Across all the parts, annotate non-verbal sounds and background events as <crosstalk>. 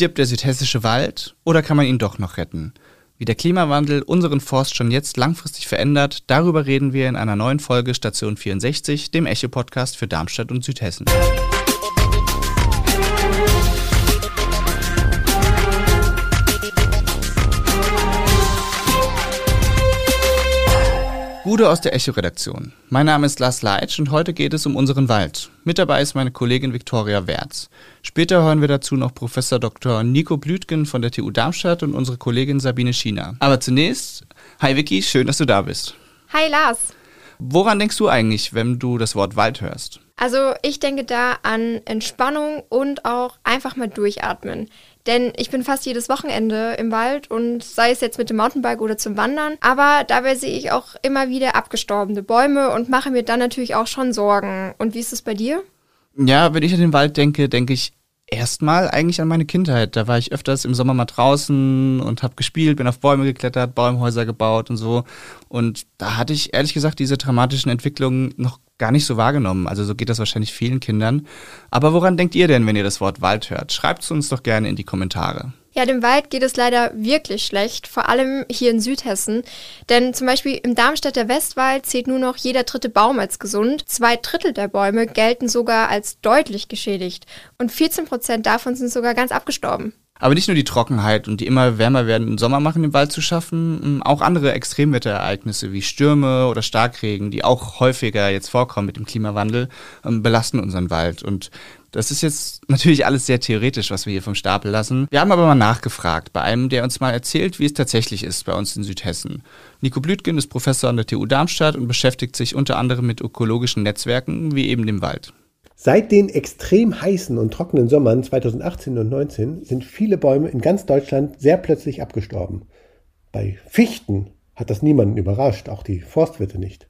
Stirbt der südhessische Wald oder kann man ihn doch noch retten? Wie der Klimawandel unseren Forst schon jetzt langfristig verändert, darüber reden wir in einer neuen Folge Station 64, dem Echo-Podcast für Darmstadt und Südhessen. Gude aus der Echo-Redaktion. Mein Name ist Lars Leitsch und heute geht es um unseren Wald. Mit dabei ist meine Kollegin Viktoria Wertz. Später hören wir dazu noch Professor Dr. Nico Blütgen von der TU Darmstadt und unsere Kollegin Sabine Schiener. Aber zunächst, hi Vicky, schön, dass du da bist. Hi Lars. Woran denkst du eigentlich, wenn du das Wort Wald hörst? Also ich denke da an Entspannung und auch einfach mal durchatmen. Denn ich bin fast jedes Wochenende im Wald und sei es jetzt mit dem Mountainbike oder zum Wandern. Aber dabei sehe ich auch immer wieder abgestorbene Bäume und mache mir dann natürlich auch schon Sorgen. Und wie ist es bei dir? Ja, wenn ich an den Wald denke, denke ich erstmal eigentlich an meine Kindheit. Da war ich öfters im Sommer mal draußen und habe gespielt, bin auf Bäume geklettert, Baumhäuser gebaut und so. Und da hatte ich ehrlich gesagt diese dramatischen Entwicklungen noch gar nicht so wahrgenommen. Also so geht das wahrscheinlich vielen Kindern. Aber woran denkt ihr denn, wenn ihr das Wort Wald hört? Schreibt es uns doch gerne in die Kommentare. Ja, dem Wald geht es leider wirklich schlecht, vor allem hier in Südhessen. Denn zum Beispiel im Darmstädter Westwald zählt nur noch jeder dritte Baum als gesund. Zwei Drittel der Bäume gelten sogar als deutlich geschädigt. Und 14 Prozent davon sind sogar ganz abgestorben. Aber nicht nur die Trockenheit und die immer wärmer werdenden Sommer machen den Wald zu schaffen, ähm, auch andere Extremwetterereignisse wie Stürme oder Starkregen, die auch häufiger jetzt vorkommen mit dem Klimawandel, ähm, belasten unseren Wald. Und das ist jetzt natürlich alles sehr theoretisch, was wir hier vom Stapel lassen. Wir haben aber mal nachgefragt bei einem, der uns mal erzählt, wie es tatsächlich ist bei uns in Südhessen. Nico Blütgen ist Professor an der TU Darmstadt und beschäftigt sich unter anderem mit ökologischen Netzwerken wie eben dem Wald. Seit den extrem heißen und trockenen Sommern 2018 und 2019 sind viele Bäume in ganz Deutschland sehr plötzlich abgestorben. Bei Fichten hat das niemanden überrascht, auch die Forstwirte nicht.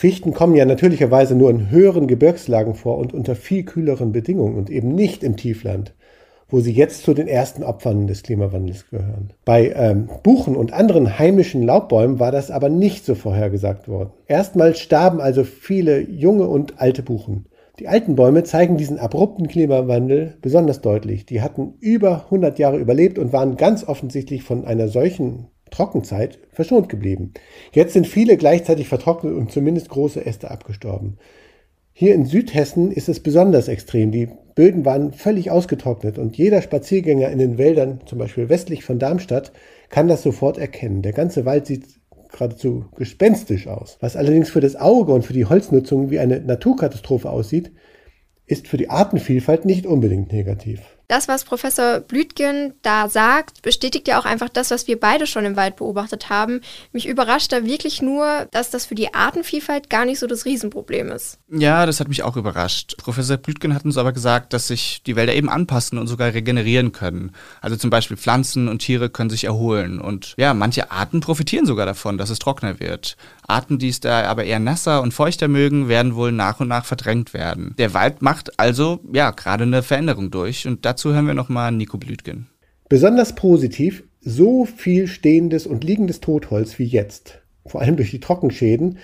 Fichten kommen ja natürlicherweise nur in höheren Gebirgslagen vor und unter viel kühleren Bedingungen und eben nicht im Tiefland, wo sie jetzt zu den ersten Opfern des Klimawandels gehören. Bei ähm, Buchen und anderen heimischen Laubbäumen war das aber nicht so vorhergesagt worden. Erstmals starben also viele junge und alte Buchen. Die alten Bäume zeigen diesen abrupten Klimawandel besonders deutlich. Die hatten über 100 Jahre überlebt und waren ganz offensichtlich von einer solchen Trockenzeit verschont geblieben. Jetzt sind viele gleichzeitig vertrocknet und zumindest große Äste abgestorben. Hier in Südhessen ist es besonders extrem. Die Böden waren völlig ausgetrocknet und jeder Spaziergänger in den Wäldern, zum Beispiel westlich von Darmstadt, kann das sofort erkennen. Der ganze Wald sieht geradezu gespenstisch aus. Was allerdings für das Auge und für die Holznutzung wie eine Naturkatastrophe aussieht, ist für die Artenvielfalt nicht unbedingt negativ. Das, was Professor Blütgen da sagt, bestätigt ja auch einfach das, was wir beide schon im Wald beobachtet haben. Mich überrascht da wirklich nur, dass das für die Artenvielfalt gar nicht so das Riesenproblem ist. Ja, das hat mich auch überrascht. Professor Blütgen hat uns aber gesagt, dass sich die Wälder eben anpassen und sogar regenerieren können. Also zum Beispiel Pflanzen und Tiere können sich erholen. Und ja, manche Arten profitieren sogar davon, dass es trockener wird. Arten, die es da aber eher nasser und feuchter mögen, werden wohl nach und nach verdrängt werden. Der Wald macht also ja gerade eine Veränderung durch und dazu hören wir nochmal Nico Blütgen. Besonders positiv, so viel stehendes und liegendes Totholz wie jetzt, vor allem durch die Trockenschäden,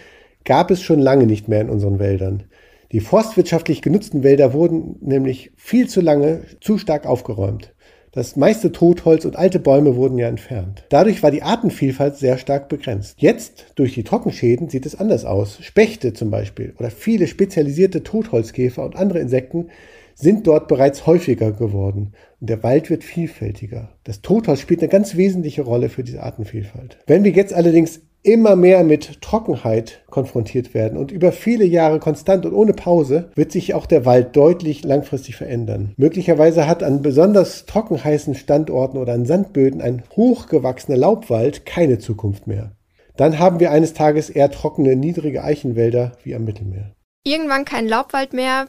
gab es schon lange nicht mehr in unseren Wäldern. Die forstwirtschaftlich genutzten Wälder wurden nämlich viel zu lange zu stark aufgeräumt. Das meiste Totholz und alte Bäume wurden ja entfernt. Dadurch war die Artenvielfalt sehr stark begrenzt. Jetzt, durch die Trockenschäden, sieht es anders aus. Spechte zum Beispiel oder viele spezialisierte Totholzkäfer und andere Insekten sind dort bereits häufiger geworden und der Wald wird vielfältiger. Das Totholz spielt eine ganz wesentliche Rolle für diese Artenvielfalt. Wenn wir jetzt allerdings immer mehr mit Trockenheit konfrontiert werden und über viele Jahre konstant und ohne Pause, wird sich auch der Wald deutlich langfristig verändern. Möglicherweise hat an besonders trockenheißen Standorten oder an Sandböden ein hochgewachsener Laubwald keine Zukunft mehr. Dann haben wir eines Tages eher trockene, niedrige Eichenwälder wie am Mittelmeer. Irgendwann kein Laubwald mehr,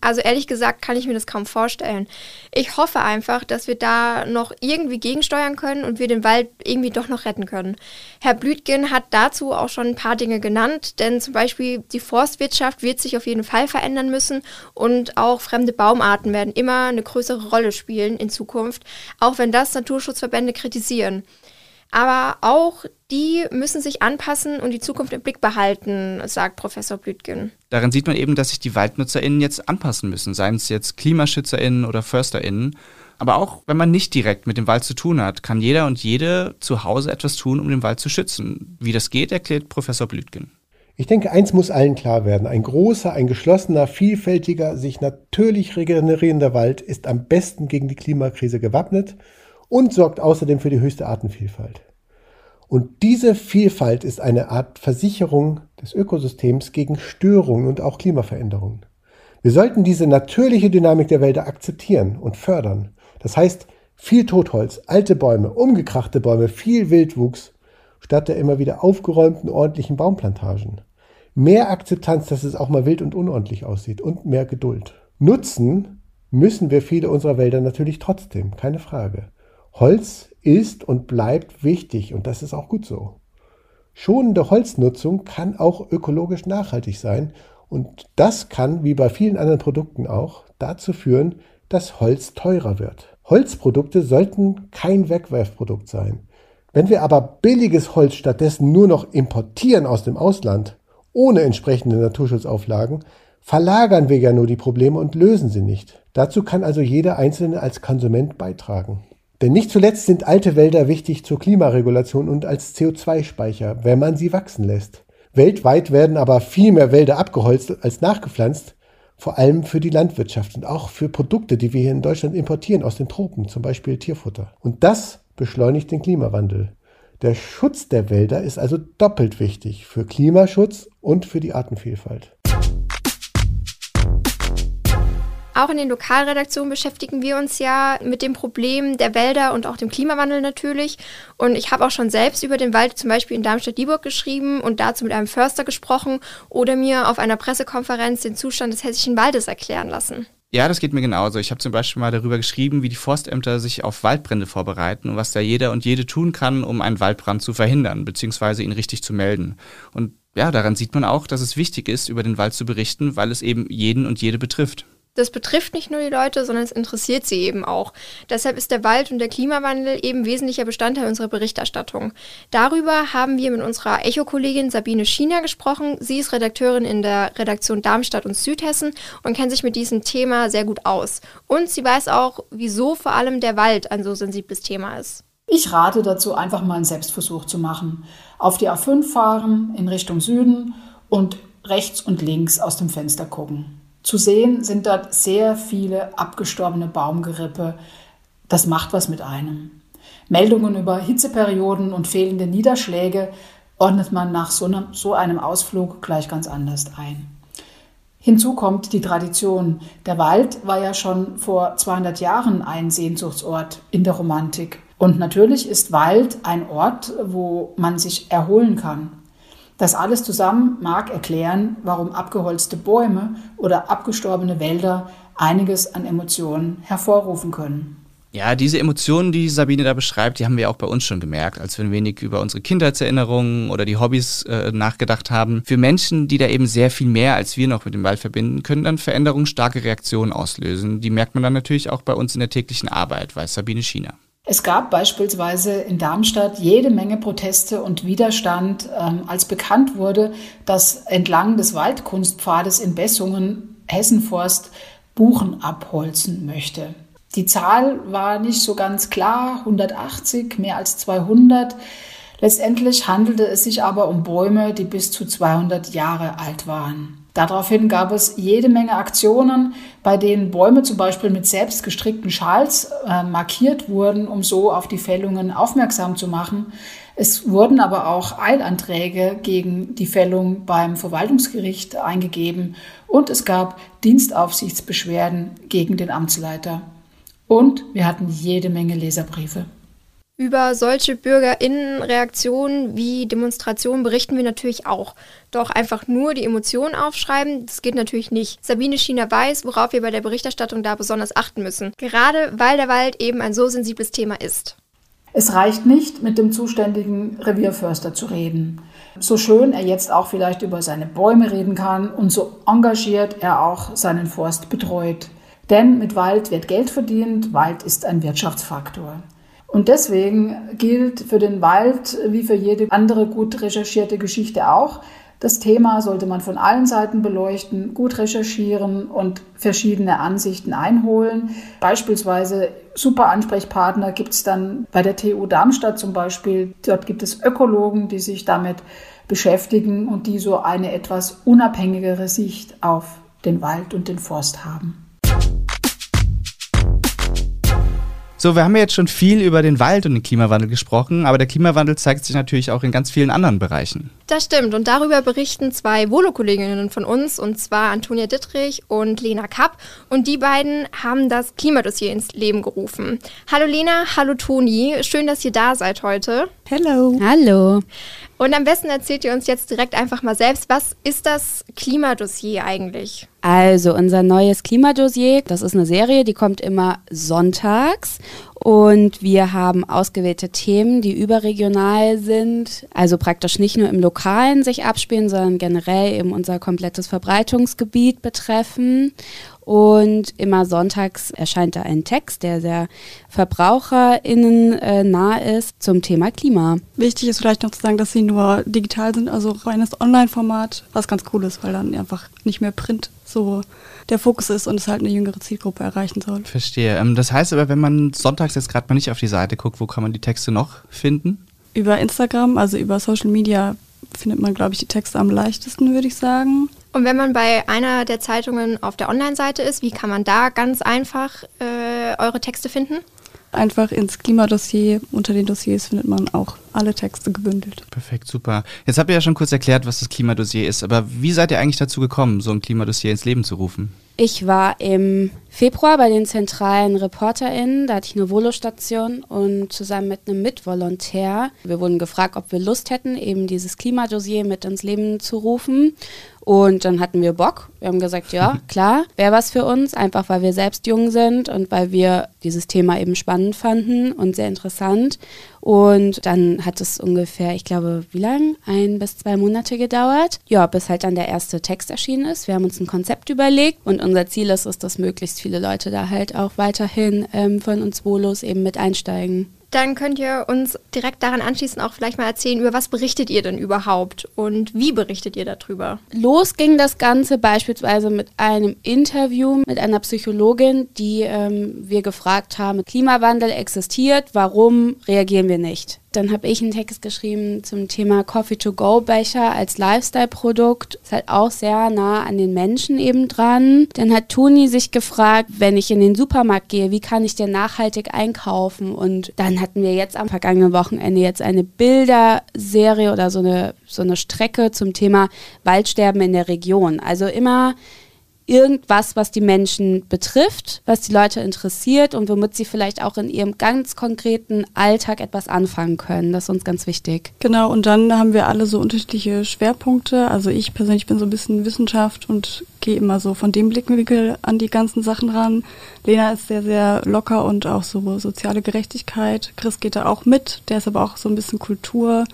also ehrlich gesagt kann ich mir das kaum vorstellen. Ich hoffe einfach, dass wir da noch irgendwie gegensteuern können und wir den Wald irgendwie doch noch retten können. Herr Blütgen hat dazu auch schon ein paar Dinge genannt, denn zum Beispiel die Forstwirtschaft wird sich auf jeden Fall verändern müssen und auch fremde Baumarten werden immer eine größere Rolle spielen in Zukunft, auch wenn das Naturschutzverbände kritisieren. Aber auch die müssen sich anpassen und die Zukunft im Blick behalten, sagt Professor Blütgen. Darin sieht man eben, dass sich die WaldnutzerInnen jetzt anpassen müssen, seien es jetzt KlimaschützerInnen oder FörsterInnen. Aber auch wenn man nicht direkt mit dem Wald zu tun hat, kann jeder und jede zu Hause etwas tun, um den Wald zu schützen. Wie das geht, erklärt Professor Blütgen. Ich denke, eins muss allen klar werden. Ein großer, ein geschlossener, vielfältiger, sich natürlich regenerierender Wald ist am besten gegen die Klimakrise gewappnet und sorgt außerdem für die höchste Artenvielfalt. Und diese Vielfalt ist eine Art Versicherung des Ökosystems gegen Störungen und auch Klimaveränderungen. Wir sollten diese natürliche Dynamik der Wälder akzeptieren und fördern. Das heißt, viel Totholz, alte Bäume, umgekrachte Bäume, viel Wildwuchs statt der immer wieder aufgeräumten ordentlichen Baumplantagen. Mehr Akzeptanz, dass es auch mal wild und unordentlich aussieht und mehr Geduld. Nutzen müssen wir viele unserer Wälder natürlich trotzdem, keine Frage. Holz ist und bleibt wichtig und das ist auch gut so. Schonende Holznutzung kann auch ökologisch nachhaltig sein und das kann, wie bei vielen anderen Produkten auch, dazu führen, dass Holz teurer wird. Holzprodukte sollten kein Wegwerfprodukt sein. Wenn wir aber billiges Holz stattdessen nur noch importieren aus dem Ausland, ohne entsprechende Naturschutzauflagen, verlagern wir ja nur die Probleme und lösen sie nicht. Dazu kann also jeder Einzelne als Konsument beitragen. Denn nicht zuletzt sind alte Wälder wichtig zur Klimaregulation und als CO2-Speicher, wenn man sie wachsen lässt. Weltweit werden aber viel mehr Wälder abgeholzt als nachgepflanzt, vor allem für die Landwirtschaft und auch für Produkte, die wir hier in Deutschland importieren aus den Tropen, zum Beispiel Tierfutter. Und das beschleunigt den Klimawandel. Der Schutz der Wälder ist also doppelt wichtig für Klimaschutz und für die Artenvielfalt. Auch in den Lokalredaktionen beschäftigen wir uns ja mit dem Problem der Wälder und auch dem Klimawandel natürlich. Und ich habe auch schon selbst über den Wald zum Beispiel in Darmstadt-Dieburg geschrieben und dazu mit einem Förster gesprochen oder mir auf einer Pressekonferenz den Zustand des hessischen Waldes erklären lassen. Ja, das geht mir genauso. Ich habe zum Beispiel mal darüber geschrieben, wie die Forstämter sich auf Waldbrände vorbereiten und was da jeder und jede tun kann, um einen Waldbrand zu verhindern, beziehungsweise ihn richtig zu melden. Und ja, daran sieht man auch, dass es wichtig ist, über den Wald zu berichten, weil es eben jeden und jede betrifft das betrifft nicht nur die Leute, sondern es interessiert sie eben auch. Deshalb ist der Wald und der Klimawandel eben wesentlicher Bestandteil unserer Berichterstattung. Darüber haben wir mit unserer Echo-Kollegin Sabine Schiener gesprochen. Sie ist Redakteurin in der Redaktion Darmstadt und Südhessen und kennt sich mit diesem Thema sehr gut aus. Und sie weiß auch, wieso vor allem der Wald ein so sensibles Thema ist. Ich rate dazu, einfach mal einen Selbstversuch zu machen. Auf die A5 fahren, in Richtung Süden und rechts und links aus dem Fenster gucken. Zu sehen sind dort sehr viele abgestorbene Baumgerippe. Das macht was mit einem. Meldungen über Hitzeperioden und fehlende Niederschläge ordnet man nach so einem, Ausflug gleich ganz anders ein. Hinzu kommt die Tradition. Der Wald war ja schon vor 200 Jahren ein Sehnsuchtsort in der Romantik. Und natürlich ist Wald ein Ort, wo man sich erholen kann. Das alles zusammen mag erklären, warum abgeholzte Bäume oder abgestorbene Wälder einiges an Emotionen hervorrufen können. Ja, diese Emotionen, die Sabine da beschreibt, die haben wir auch bei uns schon gemerkt, als wir ein wenig über unsere Kindheitserinnerungen oder die Hobbys äh, nachgedacht haben. Für Menschen, die da eben sehr viel mehr als wir noch mit dem Wald verbinden, können dann Veränderungen starke Reaktionen auslösen. Die merkt man dann natürlich auch bei uns in der täglichen Arbeit, weiß Sabine Schiener. Es gab beispielsweise in Darmstadt jede Menge Proteste und Widerstand, ähm, als bekannt wurde, dass entlang des Waldkunstpfades in Bessungen Hessenforst Buchen abholzen möchte. Die Zahl war nicht so ganz klar, 180, mehr als 200. Letztendlich handelte es sich aber um Bäume, die bis zu 200 Jahre alt waren. Daraufhin gab es jede Menge Aktionen, bei denen Bäume zum Beispiel mit selbst gestrickten Schals äh, markiert wurden, um so auf die Fällungen aufmerksam zu machen. Es wurden aber auch Eilanträge gegen die Fällung beim Verwaltungsgericht eingegeben und es gab Dienstaufsichtsbeschwerden gegen den Amtsleiter. Und wir hatten jede Menge Leserbriefe. Über solche Bürgerinnenreaktionen wie Demonstrationen berichten wir natürlich auch. Doch einfach nur die Emotionen aufschreiben, das geht natürlich nicht. Sabine Schiener weiß, worauf wir bei der Berichterstattung da besonders achten müssen. Gerade weil der Wald eben ein so sensibles Thema ist. Es reicht nicht, mit dem zuständigen Revierförster zu reden. So schön er jetzt auch vielleicht über seine Bäume reden kann und so engagiert er auch seinen Forst betreut. Denn mit Wald wird Geld verdient, Wald ist ein Wirtschaftsfaktor. Und deswegen gilt für den Wald, wie für jede andere gut recherchierte Geschichte auch, Das Thema sollte man von allen Seiten beleuchten, gut recherchieren und verschiedene Ansichten einholen. Beispielsweise super Ansprechpartner gibt es dann bei der TU Darmstadt zum Beispiel. Dort gibt es Ökologen, die sich damit beschäftigen und die so eine etwas unabhängigere Sicht auf den Wald und den Forst haben. So, wir haben ja jetzt schon viel über den Wald und den Klimawandel gesprochen, aber der Klimawandel zeigt sich natürlich auch in ganz vielen anderen Bereichen. Das stimmt und darüber berichten zwei Volo-Kolleginnen von uns und zwar Antonia Dittrich und Lena Kapp und die beiden haben das Klimadossier ins Leben gerufen. Hallo Lena, hallo Toni, schön, dass ihr da seid heute. Hello. Hallo. Und am besten erzählt ihr uns jetzt direkt einfach mal selbst, was ist das Klimadossier eigentlich? Also unser neues Klimadossier, das ist eine Serie, die kommt immer sonntags und wir haben ausgewählte Themen, die überregional sind, also praktisch nicht nur im Lokalen sich abspielen, sondern generell eben unser komplettes Verbreitungsgebiet betreffen. Und immer sonntags erscheint da ein Text, der sehr VerbraucherInnen äh, nah ist zum Thema Klima. Wichtig ist vielleicht noch zu sagen, dass sie nur digital sind, also reines Online-Format, was ganz cool ist, weil dann einfach nicht mehr Print so der Fokus ist und es halt eine jüngere Zielgruppe erreichen soll. Verstehe. Ähm, das heißt aber, wenn man sonntags jetzt gerade mal nicht auf die Seite guckt, wo kann man die Texte noch finden? Über Instagram, also über Social Media findet man, glaube ich, die Texte am leichtesten, würde ich sagen. Und wenn man bei einer der Zeitungen auf der Online-Seite ist, wie kann man da ganz einfach äh, eure Texte finden? Einfach ins Klimadossier. Unter den Dossiers findet man auch alle Texte gebündelt. Perfekt, super. Jetzt habt ihr ja schon kurz erklärt, was das Klimadossier ist, aber wie seid ihr eigentlich dazu gekommen, so ein Klimadossier ins Leben zu rufen? Ich war im Februar bei den zentralen ReporterInnen, da hatte ich eine Volo-Station und zusammen mit einem Mitvolontär, wir wurden gefragt, ob wir Lust hätten, eben dieses Klimadossier mit ins Leben zu rufen. Und dann hatten wir Bock. Wir haben gesagt, ja, <laughs> klar, wäre was für uns, einfach weil wir selbst jung sind und weil wir dieses Thema eben spannend fanden und sehr interessant. Und dann hat es ungefähr, ich glaube, wie lang? Ein bis zwei Monate gedauert. Ja, bis halt dann der erste Text erschienen ist. Wir haben uns ein Konzept überlegt und unser Ziel ist es, dass möglichst viele Leute da halt auch weiterhin ähm, von uns Volos eben mit einsteigen. Dann könnt ihr uns direkt daran anschließend auch vielleicht mal erzählen, über was berichtet ihr denn überhaupt und wie berichtet ihr darüber? Los ging das Ganze beispielsweise mit einem Interview mit einer Psychologin, die ähm, wir gefragt haben, Klimawandel existiert, warum reagieren wir nicht? Dann habe ich einen Text geschrieben zum Thema Coffee-to-Go-Becher als Lifestyle-Produkt. Ist halt auch sehr nah an den Menschen eben dran. Dann hat Toni sich gefragt, wenn ich in den Supermarkt gehe, wie kann ich denn nachhaltig einkaufen? Und dann hatten wir jetzt am vergangenen Wochenende jetzt eine Bilderserie oder so eine, so eine Strecke zum Thema Waldsterben in der Region. Also immer irgendwas, was die Menschen betrifft, was die Leute interessiert und womit sie vielleicht auch in ihrem ganz konkreten Alltag etwas anfangen können. Das ist uns ganz wichtig. Genau, und dann haben wir alle so unterschiedliche Schwerpunkte. Also ich persönlich bin so ein bisschen Wissenschaft und gehe immer so von dem Blickwinkel an die ganzen Sachen ran. Lena ist sehr, sehr locker und auch so soziale Gerechtigkeit. Chris geht da auch mit, der ist aber auch so ein bisschen Kultur.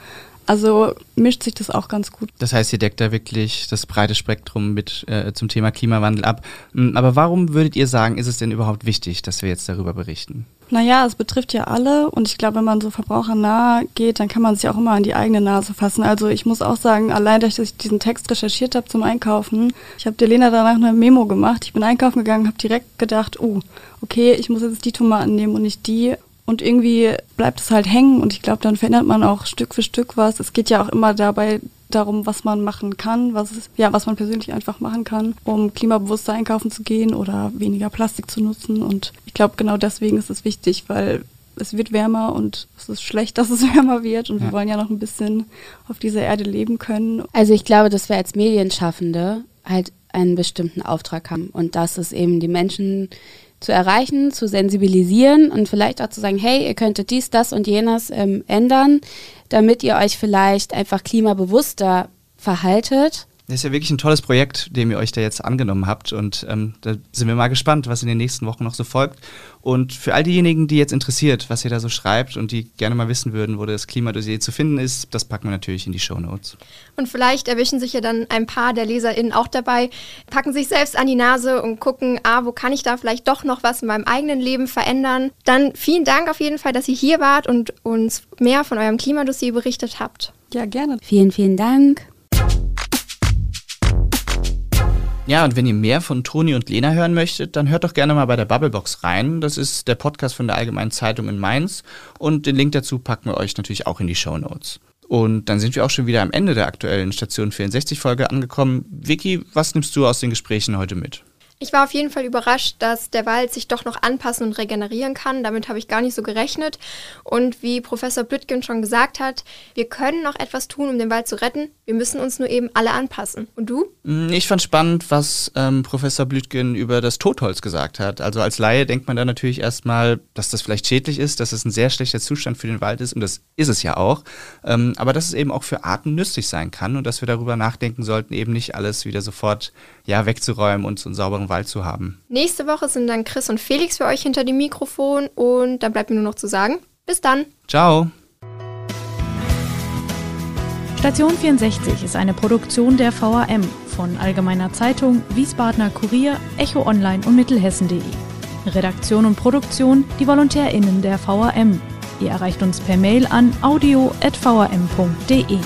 Also mischt sich das auch ganz gut. Das heißt, ihr deckt da wirklich das breite Spektrum mit äh, zum Thema Klimawandel ab. Hm, aber warum würdet ihr sagen, ist es denn überhaupt wichtig, dass wir jetzt darüber berichten? Naja, es betrifft ja alle und ich glaube, wenn man so verbrauchernah geht, dann kann man sich auch immer an die eigene Nase fassen. Also ich muss auch sagen, allein dass ich diesen Text recherchiert habe zum Einkaufen, ich habe der Lena danach eine Memo gemacht. Ich bin einkaufen gegangen, habe direkt gedacht, oh, okay, ich muss jetzt die Tomaten nehmen und nicht die. Und irgendwie bleibt es halt hängen und ich glaube, dann verändert man auch Stück für Stück was. Es geht ja auch immer dabei darum, was man machen kann, was es, ja, was man persönlich einfach machen kann, um klimabewusster einkaufen zu gehen oder weniger Plastik zu nutzen. Und ich glaube, genau deswegen ist es wichtig, weil es wird wärmer und es ist schlecht, <laughs> dass es wärmer wird und ja. wir wollen ja noch ein bisschen auf dieser Erde leben können. Also ich glaube, dass wir als Medienschaffende halt einen bestimmten Auftrag haben und das ist eben die Menschen zu erreichen, zu sensibilisieren und vielleicht auch zu sagen, hey, ihr könntet dies, das und jenes ähm, ändern, damit ihr euch vielleicht einfach klimabewusster verhaltet das ist ja wirklich ein tolles Projekt, dem ihr euch da jetzt angenommen habt. Und ähm, da sind wir mal gespannt, was in den nächsten Wochen noch so folgt. Und für all diejenigen, die jetzt interessiert, was ihr da so schreibt und die gerne mal wissen würden, wo das Klimadossier zu finden ist, das packen wir natürlich in die Show Notes. Und vielleicht erwischen sich ja dann ein paar der LeserInnen auch dabei, packen sich selbst an die Nase und gucken, ah, wo kann ich da vielleicht doch noch was in meinem eigenen Leben verändern. Dann vielen Dank auf jeden Fall, dass ihr hier wart und uns mehr von eurem Klimadossier berichtet habt. Ja, gerne. Vielen, vielen Dank. Ja, und wenn ihr mehr von Toni und Lena hören möchtet, dann hört doch gerne mal bei der Bubblebox rein. Das ist der Podcast von der Allgemeinen Zeitung in Mainz. Und den Link dazu packen wir euch natürlich auch in die Show Notes. Und dann sind wir auch schon wieder am Ende der aktuellen Station 64 Folge angekommen. Vicky, was nimmst du aus den Gesprächen heute mit? Ich war auf jeden Fall überrascht, dass der Wald sich doch noch anpassen und regenerieren kann. Damit habe ich gar nicht so gerechnet. Und wie Professor Blütgen schon gesagt hat, wir können noch etwas tun, um den Wald zu retten. Wir müssen uns nur eben alle anpassen. Und du? Mm, ich fand spannend, was ähm, Professor Blütgen über das Totholz gesagt hat. Also als Laie denkt man da natürlich erstmal, dass das vielleicht schädlich ist, dass es ein sehr schlechter Zustand für den Wald ist. Und das ist es ja auch. Ähm, aber dass es eben auch für Arten nützlich sein kann und dass wir darüber nachdenken sollten, eben nicht alles wieder sofort ja, wegzuräumen und so einen sauberen Wald zu haben. Nächste Woche sind dann Chris und Felix für euch hinter dem Mikrofon und dann bleibt mir nur noch zu sagen, bis dann. Ciao. Station 64 ist eine Produktion der VAM von Allgemeiner Zeitung, Wiesbadener Kurier, Echo Online und Mittelhessen.de. Redaktion und Produktion die VolontärInnen der VAM. Ihr erreicht uns per Mail an audio.vam.de.